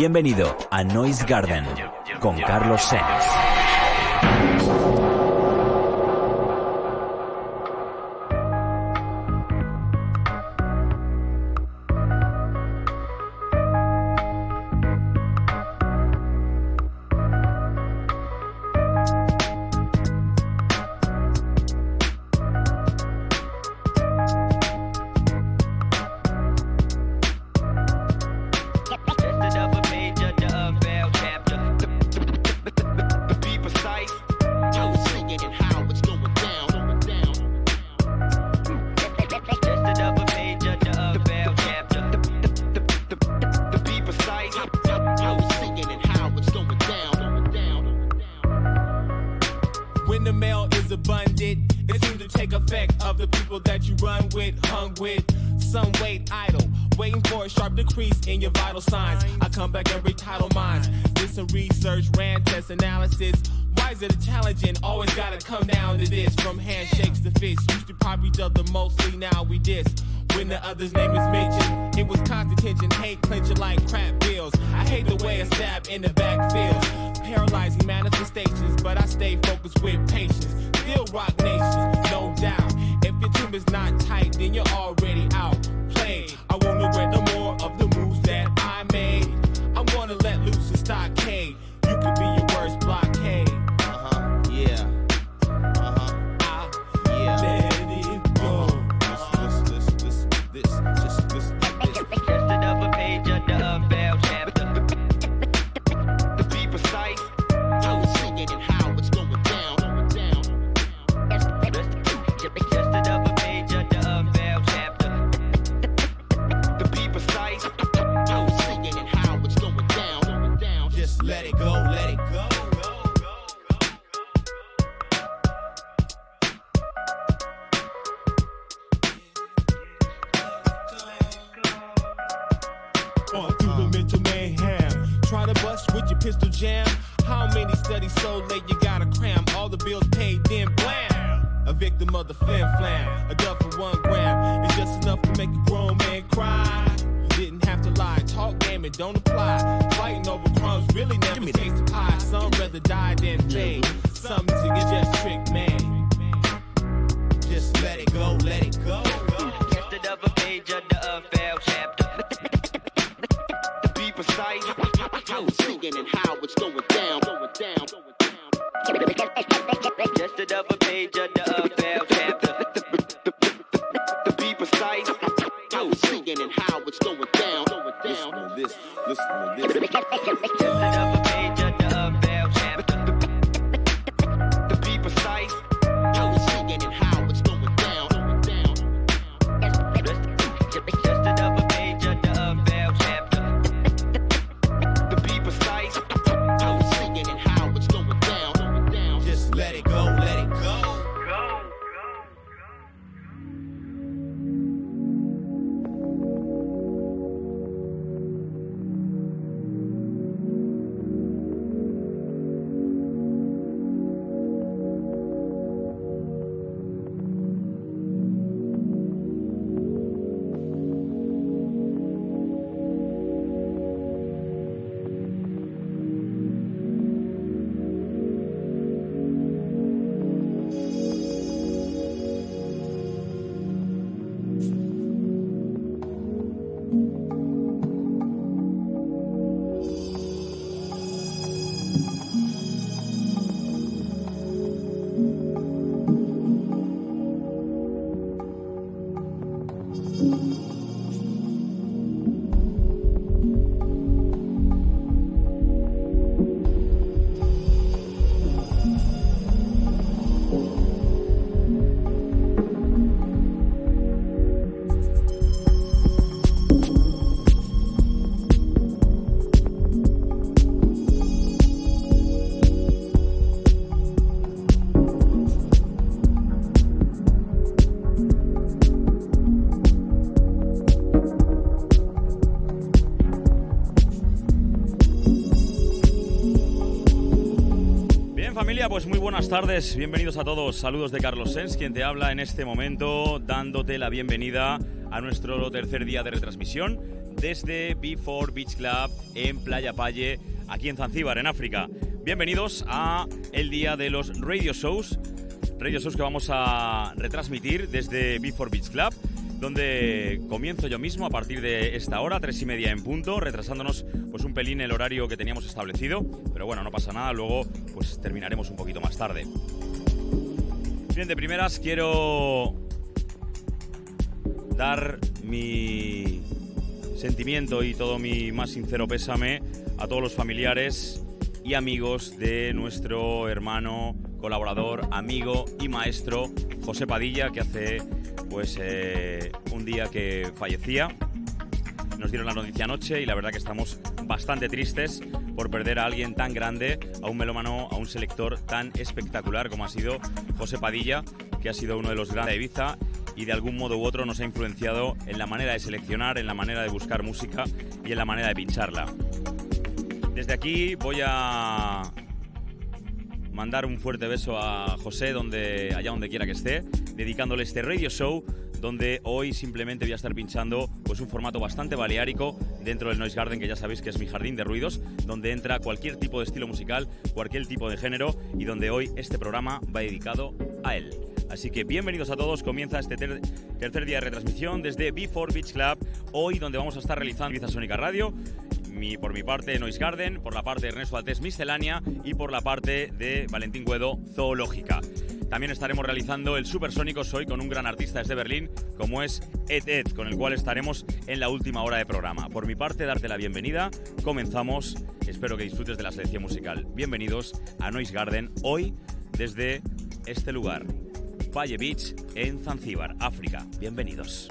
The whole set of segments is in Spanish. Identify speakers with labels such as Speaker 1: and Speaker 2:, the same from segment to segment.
Speaker 1: Bienvenido a Noise Garden con Carlos Sens.
Speaker 2: Buenas tardes, bienvenidos a todos. Saludos de Carlos Sens, quien te habla en este momento, dándote la bienvenida a nuestro tercer día de retransmisión desde B4 Beach Club en Playa Palle, aquí en Zanzíbar, en África. Bienvenidos a el día de los radio shows, radio shows que vamos a retransmitir desde B4 Beach Club donde comienzo yo mismo a partir de esta hora, tres y media en punto, retrasándonos pues un pelín el horario que teníamos establecido, pero bueno, no pasa nada, luego pues terminaremos un poquito más tarde. Bien, de primeras quiero dar mi sentimiento y todo mi más sincero pésame a todos los familiares y amigos de nuestro hermano, colaborador, amigo y maestro José Padilla, que hace pues eh, un día que fallecía. Nos dieron la noticia anoche y la verdad que estamos bastante tristes por perder a alguien tan grande, a un melómano, a un selector tan espectacular como ha sido José Padilla, que ha sido uno de los grandes de Ibiza y de algún modo u otro nos ha influenciado en la manera de seleccionar, en la manera de buscar música y en la manera de pincharla. Desde aquí voy a mandar un fuerte beso a José donde allá donde quiera que esté, dedicándole este radio show donde hoy simplemente voy a estar pinchando pues un formato bastante baleárico dentro del Noise Garden, que ya sabéis que es mi jardín de ruidos, donde entra cualquier tipo de estilo musical, cualquier tipo de género y donde hoy este programa va dedicado a él. Así que bienvenidos a todos, comienza este tercer día de retransmisión desde B4 Beach Club, hoy donde vamos a estar realizando Ibiza Sónica Radio por mi parte Noise Garden, por la parte de Ernesto Altés Miscelánea y por la parte de Valentín Guedo Zoológica. También estaremos realizando el Supersónico Soy con un gran artista desde Berlín, como es Ed Ed, con el cual estaremos en la última hora de programa. Por mi parte, darte la bienvenida. Comenzamos. Espero que disfrutes de la selección musical. Bienvenidos a Noise Garden, hoy desde este lugar, Valle Beach, en Zanzíbar, África. Bienvenidos.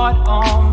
Speaker 3: heart on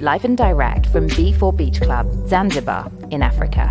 Speaker 4: live and direct from B4 Beach Club, Zanzibar, in Africa.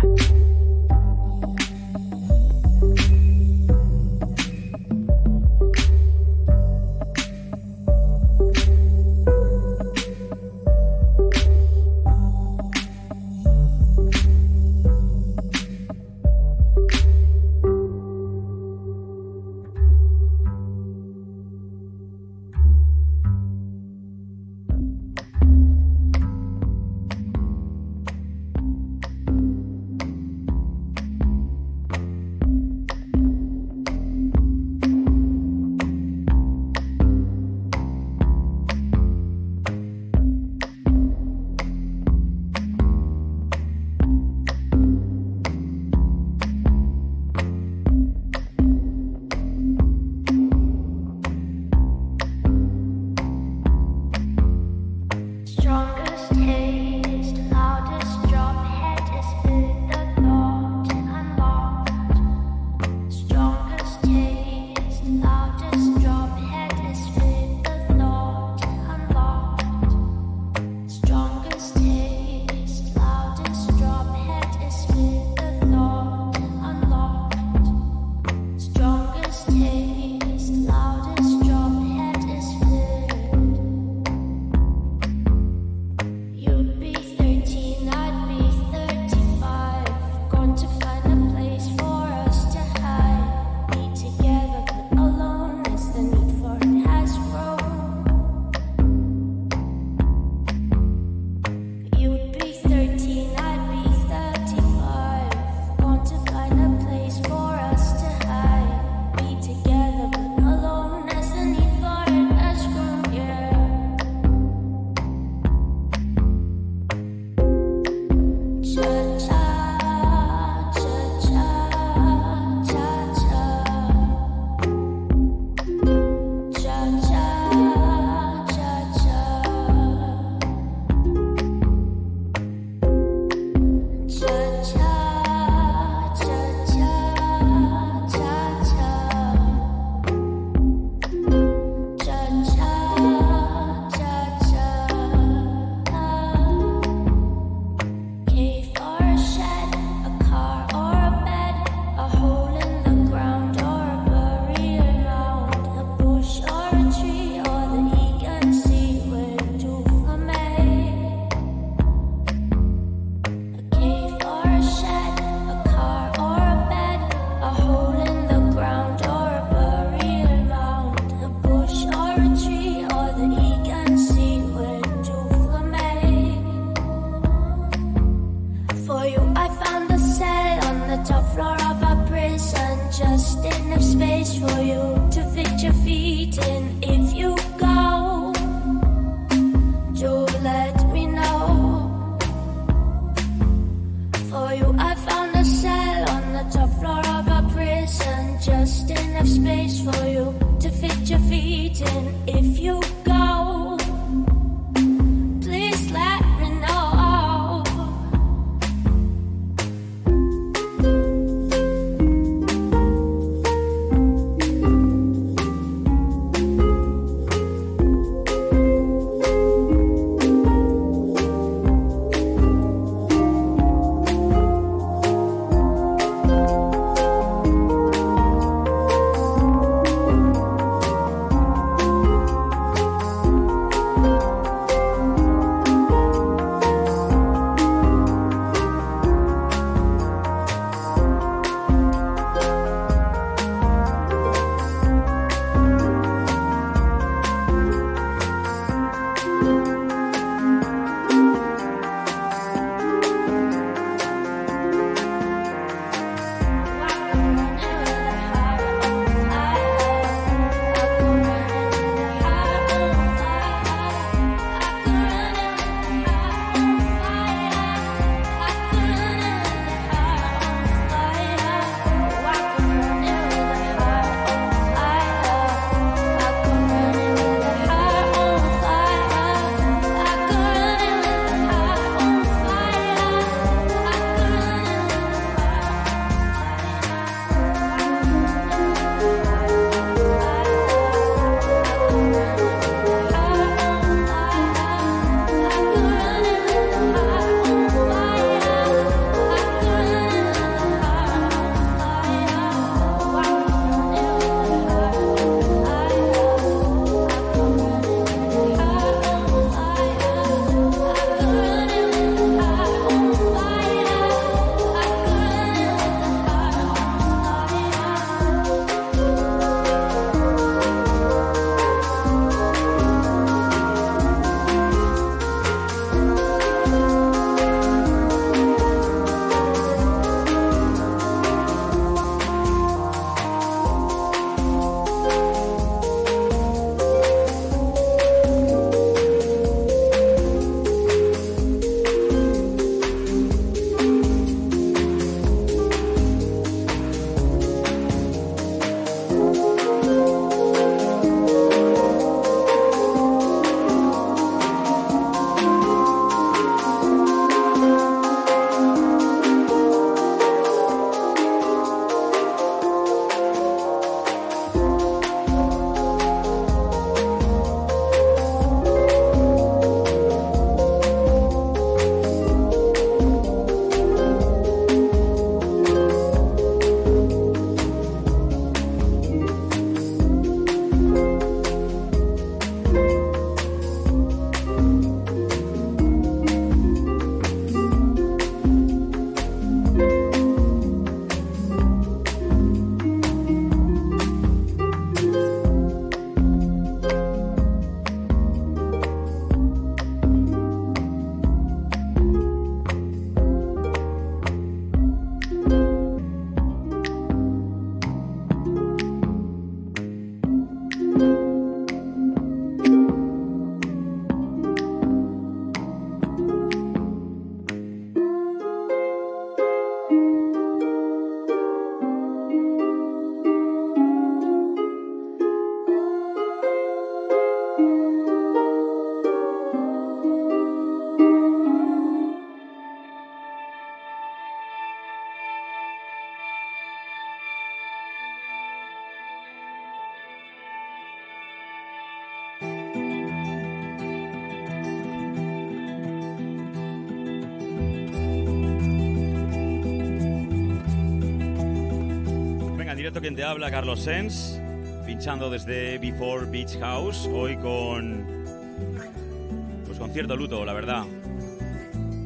Speaker 5: Top floor of a prison. Just enough space for you to fit your feet in if you
Speaker 2: directo quien te habla, Carlos Sens, pinchando desde Before Beach House, hoy con pues con cierto luto, la verdad.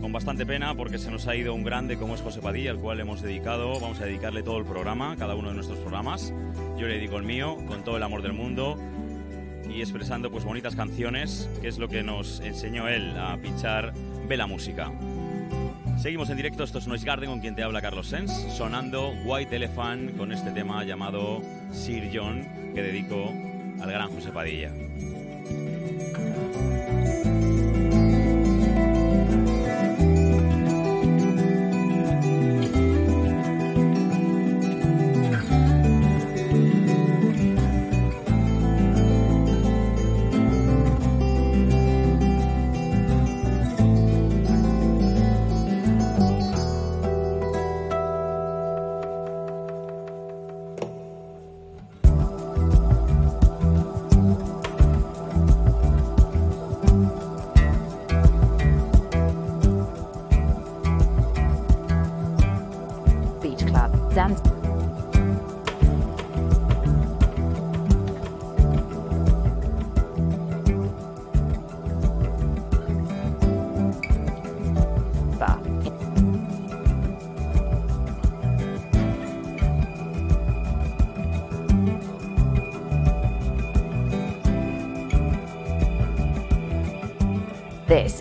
Speaker 2: Con bastante pena porque se nos ha ido un grande como es José Padilla, al cual hemos dedicado, vamos a dedicarle todo el programa, cada uno de nuestros programas. Yo le dedico el mío, con todo el amor del mundo y expresando pues bonitas canciones, que es lo que nos enseñó él a pinchar Vela Música. Seguimos en directo, esto es Noise Garden con quien te habla Carlos Sens, sonando White Elephant con este tema llamado Sir John, que dedico al gran José Padilla.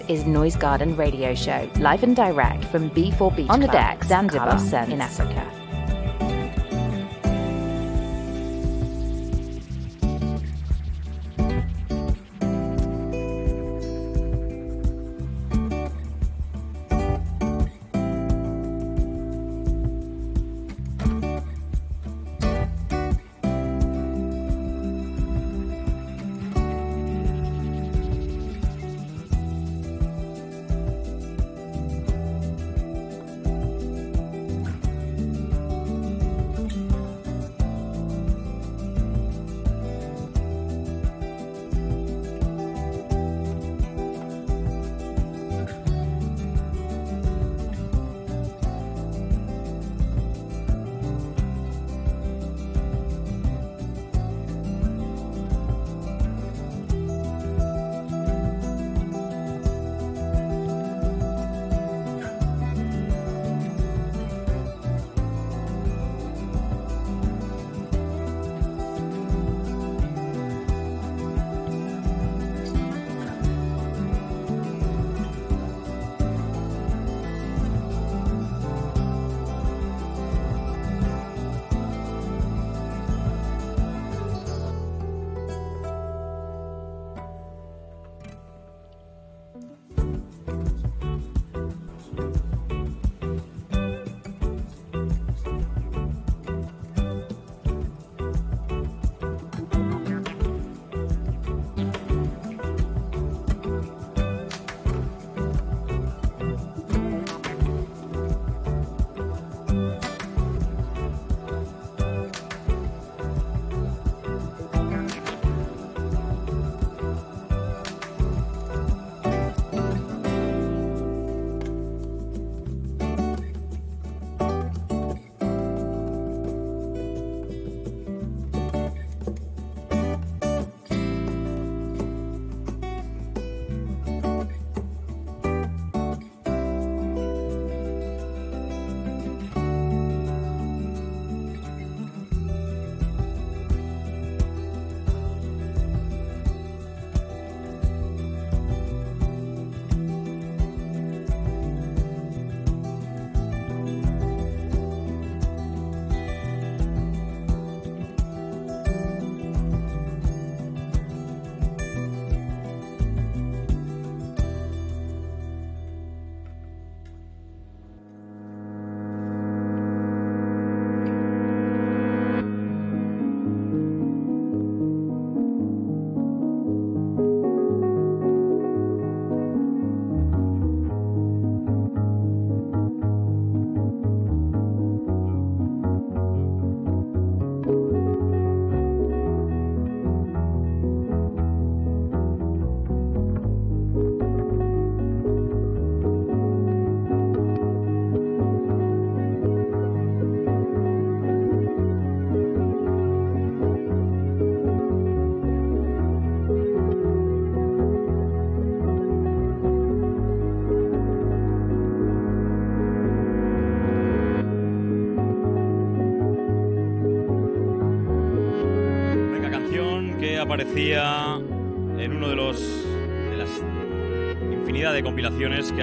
Speaker 4: Is Noise Garden Radio Show, live and direct from B4 Beach On the
Speaker 6: Club,
Speaker 4: deck, Zanzibar, in. Africa.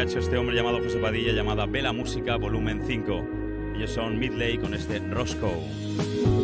Speaker 2: Hecho este hombre llamado José Padilla llamada Vela Música Volumen 5. Ellos son Midley con este Roscoe.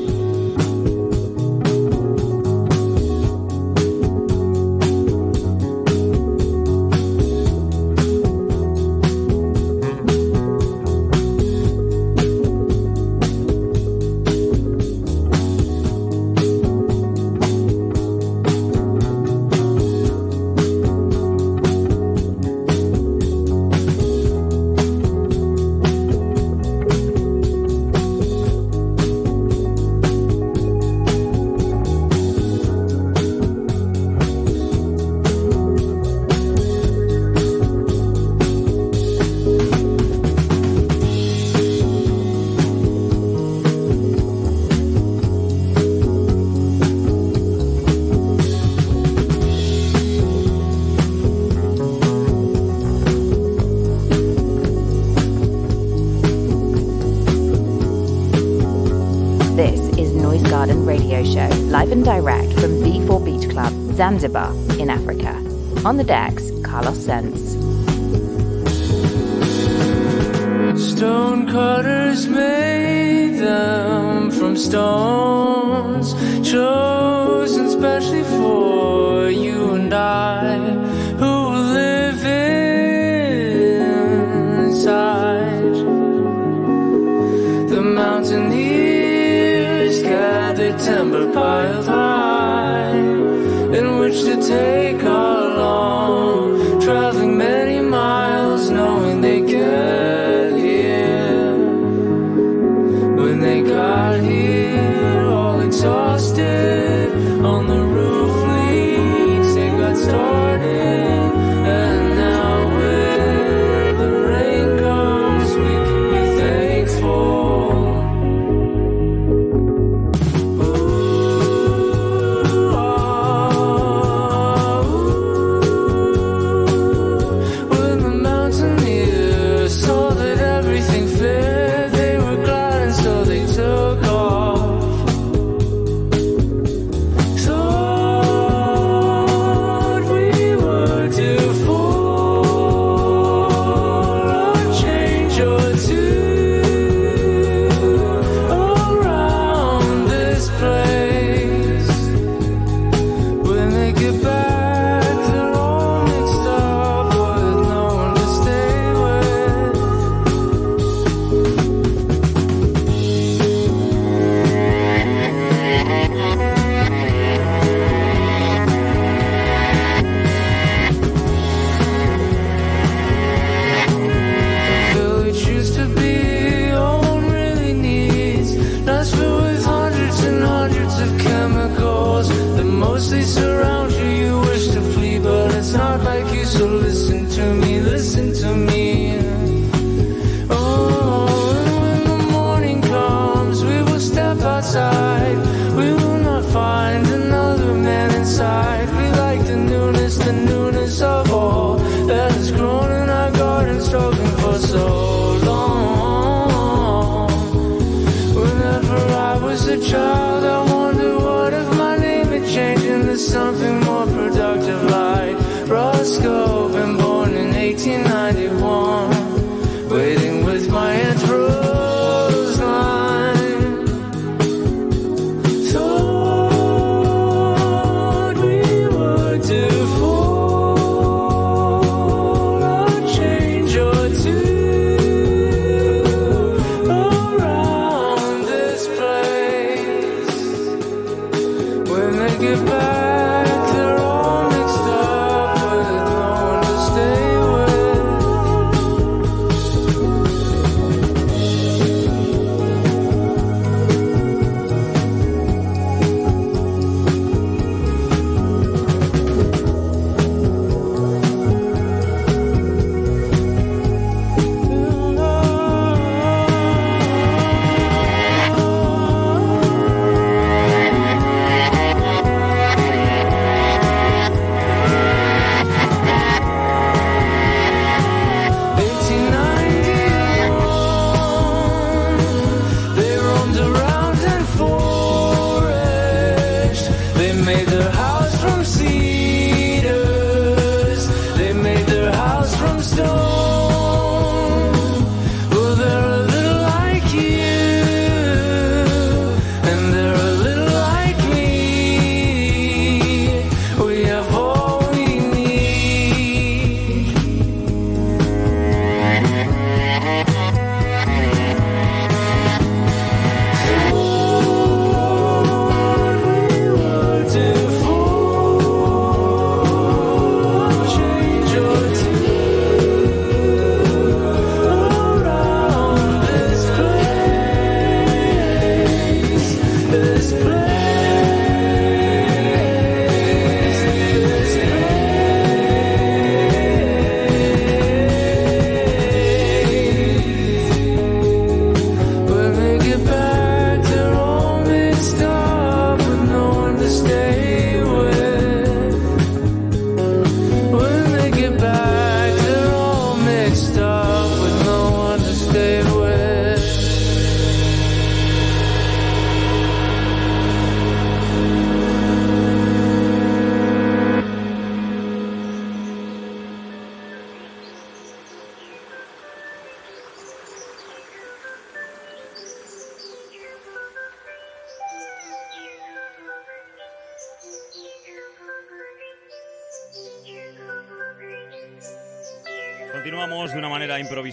Speaker 4: show, live and direct from B4 Beach Club, Zanzibar, in Africa. On the decks, Carlos Sense.
Speaker 6: Stone cutters made them from stones chosen specially for you and I take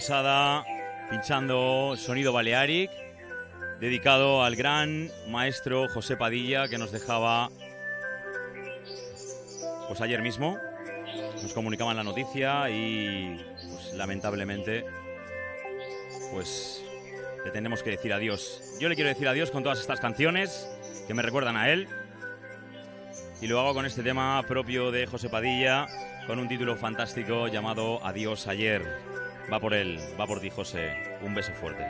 Speaker 2: improvisada, pinchando sonido Balearic, dedicado al gran maestro José Padilla, que nos dejaba pues ayer mismo. Nos comunicaban la noticia y pues, lamentablemente pues le tenemos que decir adiós. Yo le quiero decir adiós con todas estas canciones que me recuerdan a él. Y lo hago con este tema propio de José Padilla, con un título fantástico llamado Adiós ayer. Va por él, va por ti José. Un beso fuerte.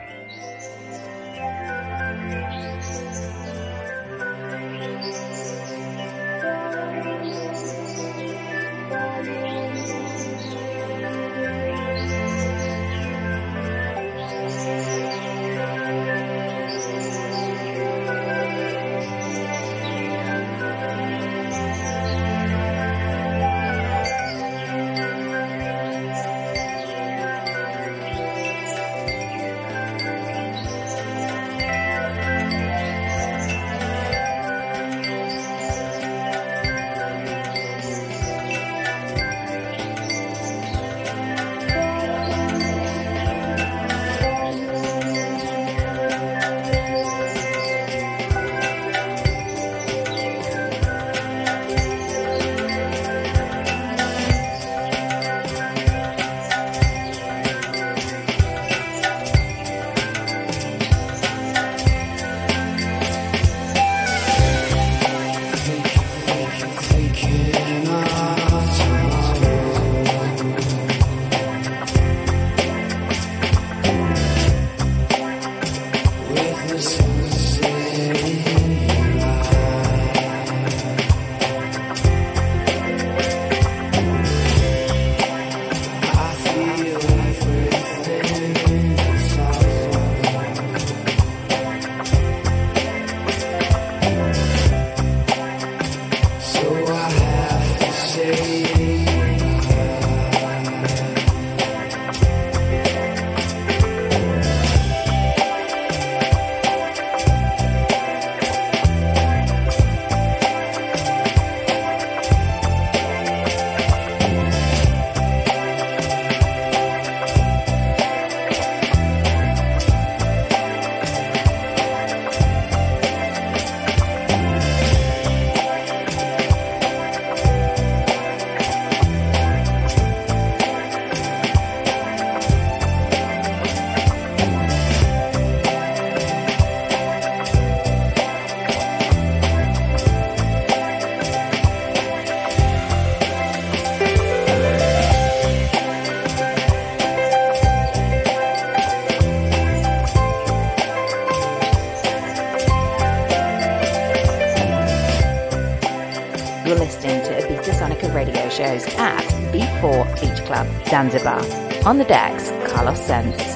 Speaker 4: Zanzibar. On the decks, Carlos Sense.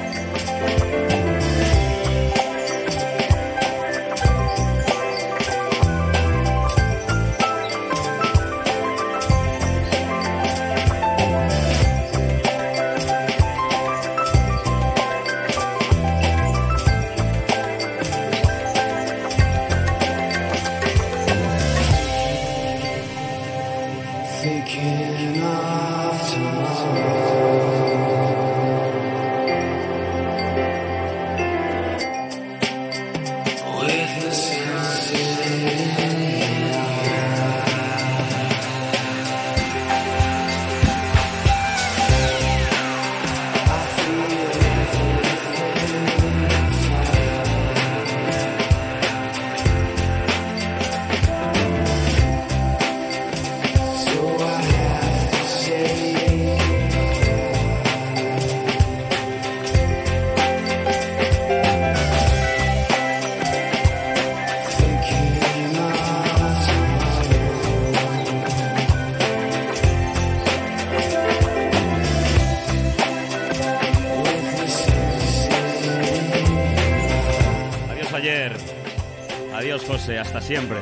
Speaker 2: José, hasta siempre.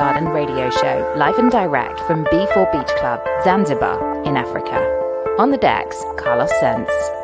Speaker 4: Garden Radio Show, live and direct from B4 Beach Club, Zanzibar, in Africa. On the decks, Carlos Sense.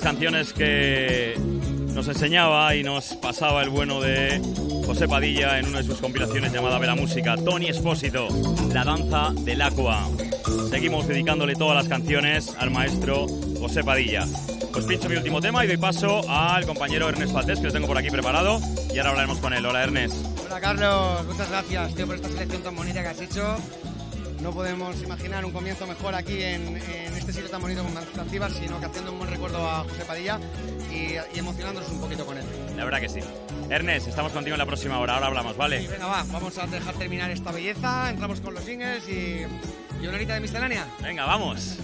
Speaker 2: Grandes canciones que nos enseñaba y nos pasaba el bueno de José Padilla en una de sus compilaciones llamada Vela Música, Tony Espósito, La danza del aqua. Seguimos dedicándole todas las canciones al maestro José Padilla. Pues pincho mi último tema y doy paso al compañero Ernest Faltés, que lo tengo por aquí preparado, y ahora hablaremos con él. Hola Ernest.
Speaker 7: Hola Carlos, muchas gracias por esta selección tan bonita que has hecho. No podemos imaginar un comienzo mejor aquí en, en este sitio tan bonito como Zanzíbar, sino que haciendo un buen recuerdo a José Padilla y, y emocionándonos un poquito con él.
Speaker 2: La verdad que sí. Ernest, estamos contigo en la próxima hora, ahora hablamos, ¿vale?
Speaker 7: venga, va, vamos a dejar terminar esta belleza, entramos con los singles y, y una horita de miscelánea.
Speaker 2: Venga, vamos.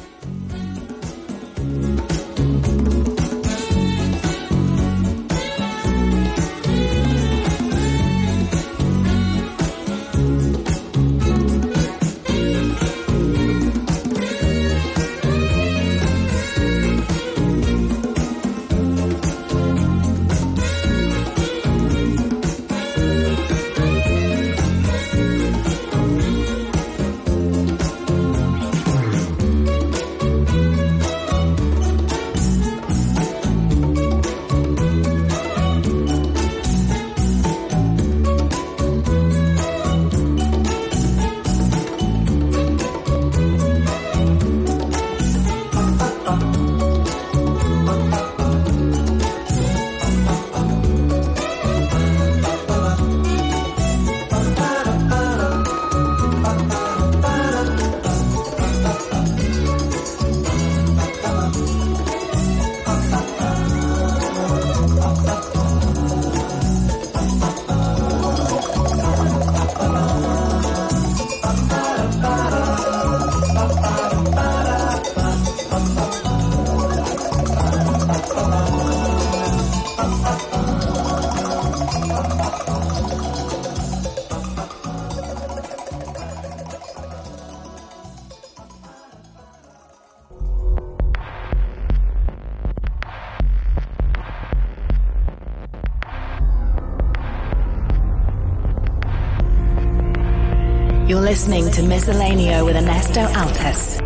Speaker 8: Listening to Miscellaneo with Ernesto Altes.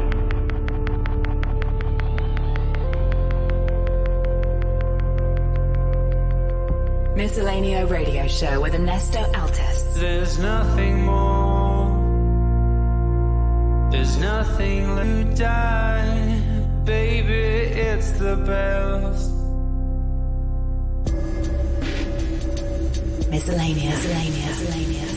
Speaker 8: Miscellaneo Radio Show with Ernesto Altes.
Speaker 6: There's nothing more. There's nothing left to die. Baby, it's the best.
Speaker 8: Miscellaneo. Miscellaneo. Miscellaneo.